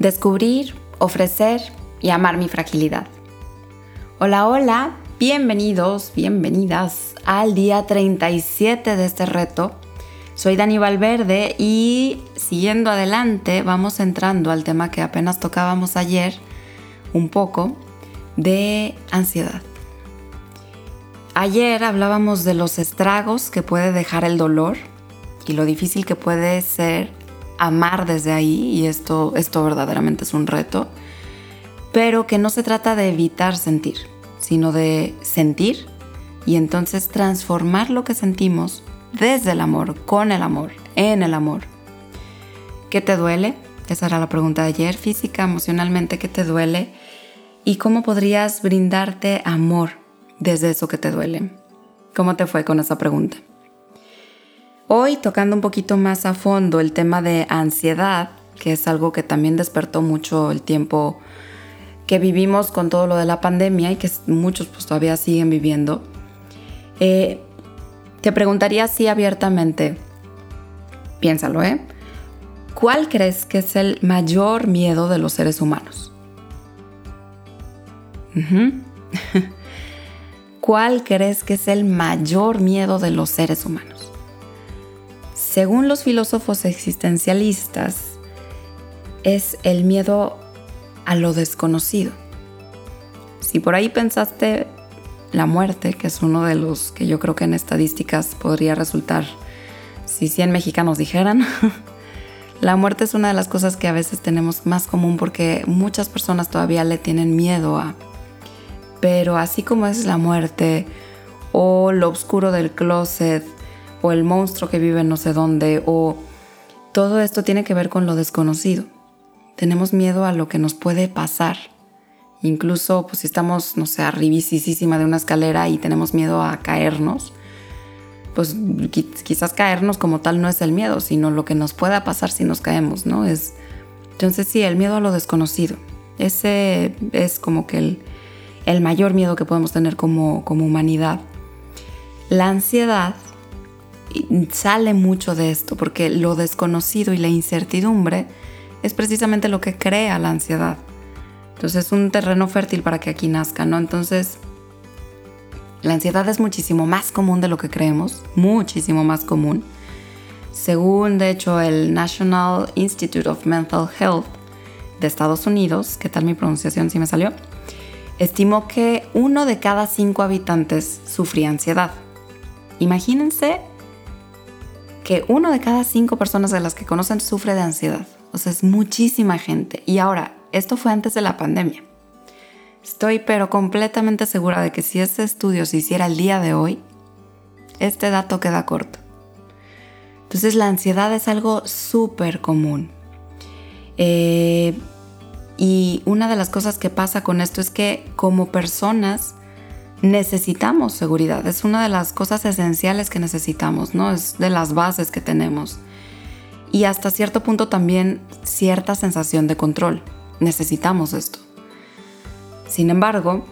descubrir, ofrecer y amar mi fragilidad. Hola, hola, bienvenidos, bienvenidas al día 37 de este reto. Soy Dani Valverde y siguiendo adelante vamos entrando al tema que apenas tocábamos ayer un poco de ansiedad. Ayer hablábamos de los estragos que puede dejar el dolor y lo difícil que puede ser amar desde ahí, y esto, esto verdaderamente es un reto, pero que no se trata de evitar sentir, sino de sentir y entonces transformar lo que sentimos desde el amor, con el amor, en el amor. ¿Qué te duele? Esa era la pregunta de ayer, física, emocionalmente, ¿qué te duele? ¿Y cómo podrías brindarte amor desde eso que te duele? ¿Cómo te fue con esa pregunta? Hoy tocando un poquito más a fondo el tema de ansiedad, que es algo que también despertó mucho el tiempo que vivimos con todo lo de la pandemia y que muchos pues todavía siguen viviendo, eh, te preguntaría así abiertamente, piénsalo, ¿eh? ¿Cuál crees que es el mayor miedo de los seres humanos? ¿Cuál crees que es el mayor miedo de los seres humanos? Según los filósofos existencialistas, es el miedo a lo desconocido. Si por ahí pensaste la muerte, que es uno de los que yo creo que en estadísticas podría resultar, si 100 mexicanos dijeran, la muerte es una de las cosas que a veces tenemos más común porque muchas personas todavía le tienen miedo a. Pero así como es la muerte o lo oscuro del closet, o el monstruo que vive no sé dónde, o todo esto tiene que ver con lo desconocido. Tenemos miedo a lo que nos puede pasar. Incluso pues, si estamos, no sé, arribísima de una escalera y tenemos miedo a caernos, pues quizás caernos como tal no es el miedo, sino lo que nos pueda pasar si nos caemos, ¿no? Es, entonces sí, el miedo a lo desconocido. Ese es como que el, el mayor miedo que podemos tener como, como humanidad. La ansiedad sale mucho de esto, porque lo desconocido y la incertidumbre es precisamente lo que crea la ansiedad. Entonces es un terreno fértil para que aquí nazca, ¿no? Entonces, la ansiedad es muchísimo más común de lo que creemos, muchísimo más común. Según, de hecho, el National Institute of Mental Health de Estados Unidos, ¿qué tal mi pronunciación si me salió? Estimó que uno de cada cinco habitantes sufría ansiedad. Imagínense que uno de cada cinco personas de las que conocen sufre de ansiedad. O sea, es muchísima gente. Y ahora, esto fue antes de la pandemia. Estoy pero completamente segura de que si este estudio se hiciera el día de hoy, este dato queda corto. Entonces la ansiedad es algo súper común. Eh, y una de las cosas que pasa con esto es que como personas necesitamos seguridad, es una de las cosas esenciales que necesitamos, ¿no? Es de las bases que tenemos. Y hasta cierto punto también cierta sensación de control. Necesitamos esto. Sin embargo,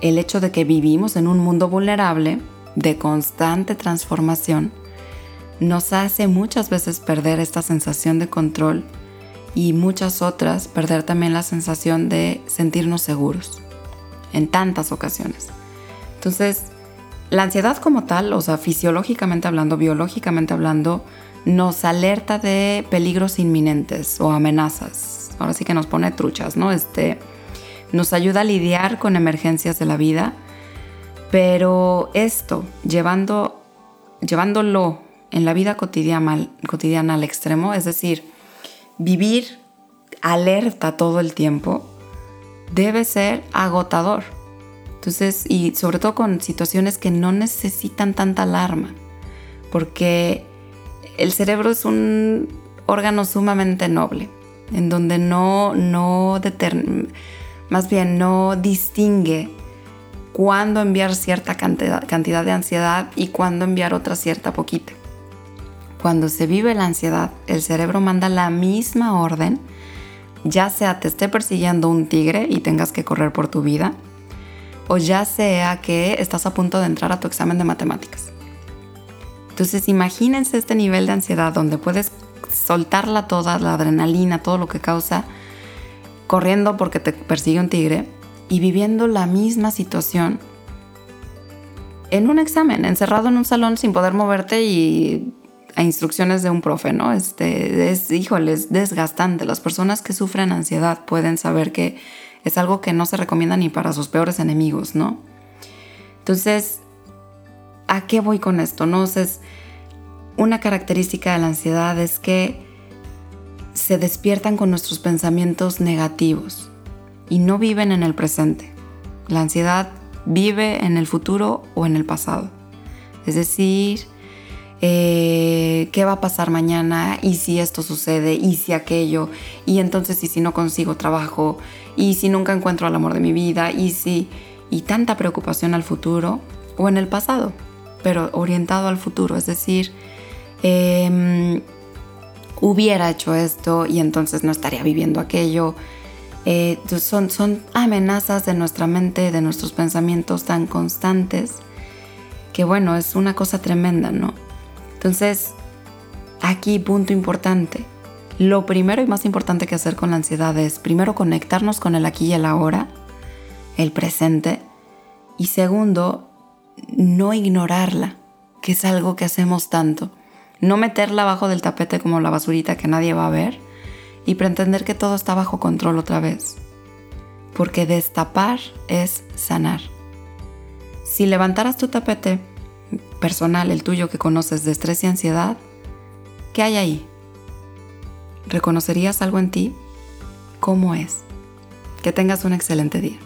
el hecho de que vivimos en un mundo vulnerable, de constante transformación, nos hace muchas veces perder esta sensación de control y muchas otras perder también la sensación de sentirnos seguros en tantas ocasiones. Entonces, la ansiedad como tal, o sea, fisiológicamente hablando, biológicamente hablando, nos alerta de peligros inminentes o amenazas. Ahora sí que nos pone truchas, ¿no? Este, nos ayuda a lidiar con emergencias de la vida, pero esto, llevando, llevándolo en la vida cotidiana, cotidiana al extremo, es decir, vivir alerta todo el tiempo, debe ser agotador entonces, y sobre todo con situaciones que no necesitan tanta alarma, porque el cerebro es un órgano sumamente noble, en donde no, no más bien no distingue cuándo enviar cierta cantidad, cantidad de ansiedad y cuándo enviar otra cierta poquita. Cuando se vive la ansiedad, el cerebro manda la misma orden, ya sea te esté persiguiendo un tigre y tengas que correr por tu vida, o ya sea que estás a punto de entrar a tu examen de matemáticas. Entonces imagínense este nivel de ansiedad donde puedes soltarla toda, la adrenalina, todo lo que causa, corriendo porque te persigue un tigre y viviendo la misma situación en un examen, encerrado en un salón sin poder moverte y a instrucciones de un profe, ¿no? Este, es, híjole, es desgastante. Las personas que sufren ansiedad pueden saber que es algo que no se recomienda ni para sus peores enemigos, ¿no? Entonces, ¿a qué voy con esto? No, una característica de la ansiedad es que se despiertan con nuestros pensamientos negativos y no viven en el presente. La ansiedad vive en el futuro o en el pasado. Es decir, eh, qué va a pasar mañana y si esto sucede y si aquello y entonces y si no consigo trabajo y si nunca encuentro al amor de mi vida y si y tanta preocupación al futuro o en el pasado, pero orientado al futuro, es decir, em, hubiera hecho esto y entonces no estaría viviendo aquello. Eh, son, son amenazas de nuestra mente, de nuestros pensamientos tan constantes, que bueno, es una cosa tremenda, ¿no? Entonces, aquí punto importante. Lo primero y más importante que hacer con la ansiedad es primero conectarnos con el aquí y el ahora, el presente, y segundo, no ignorarla, que es algo que hacemos tanto. No meterla abajo del tapete como la basurita que nadie va a ver y pretender que todo está bajo control otra vez. Porque destapar es sanar. Si levantaras tu tapete personal, el tuyo que conoces de estrés y ansiedad, ¿qué hay ahí? ¿Reconocerías algo en ti? ¿Cómo es? Que tengas un excelente día.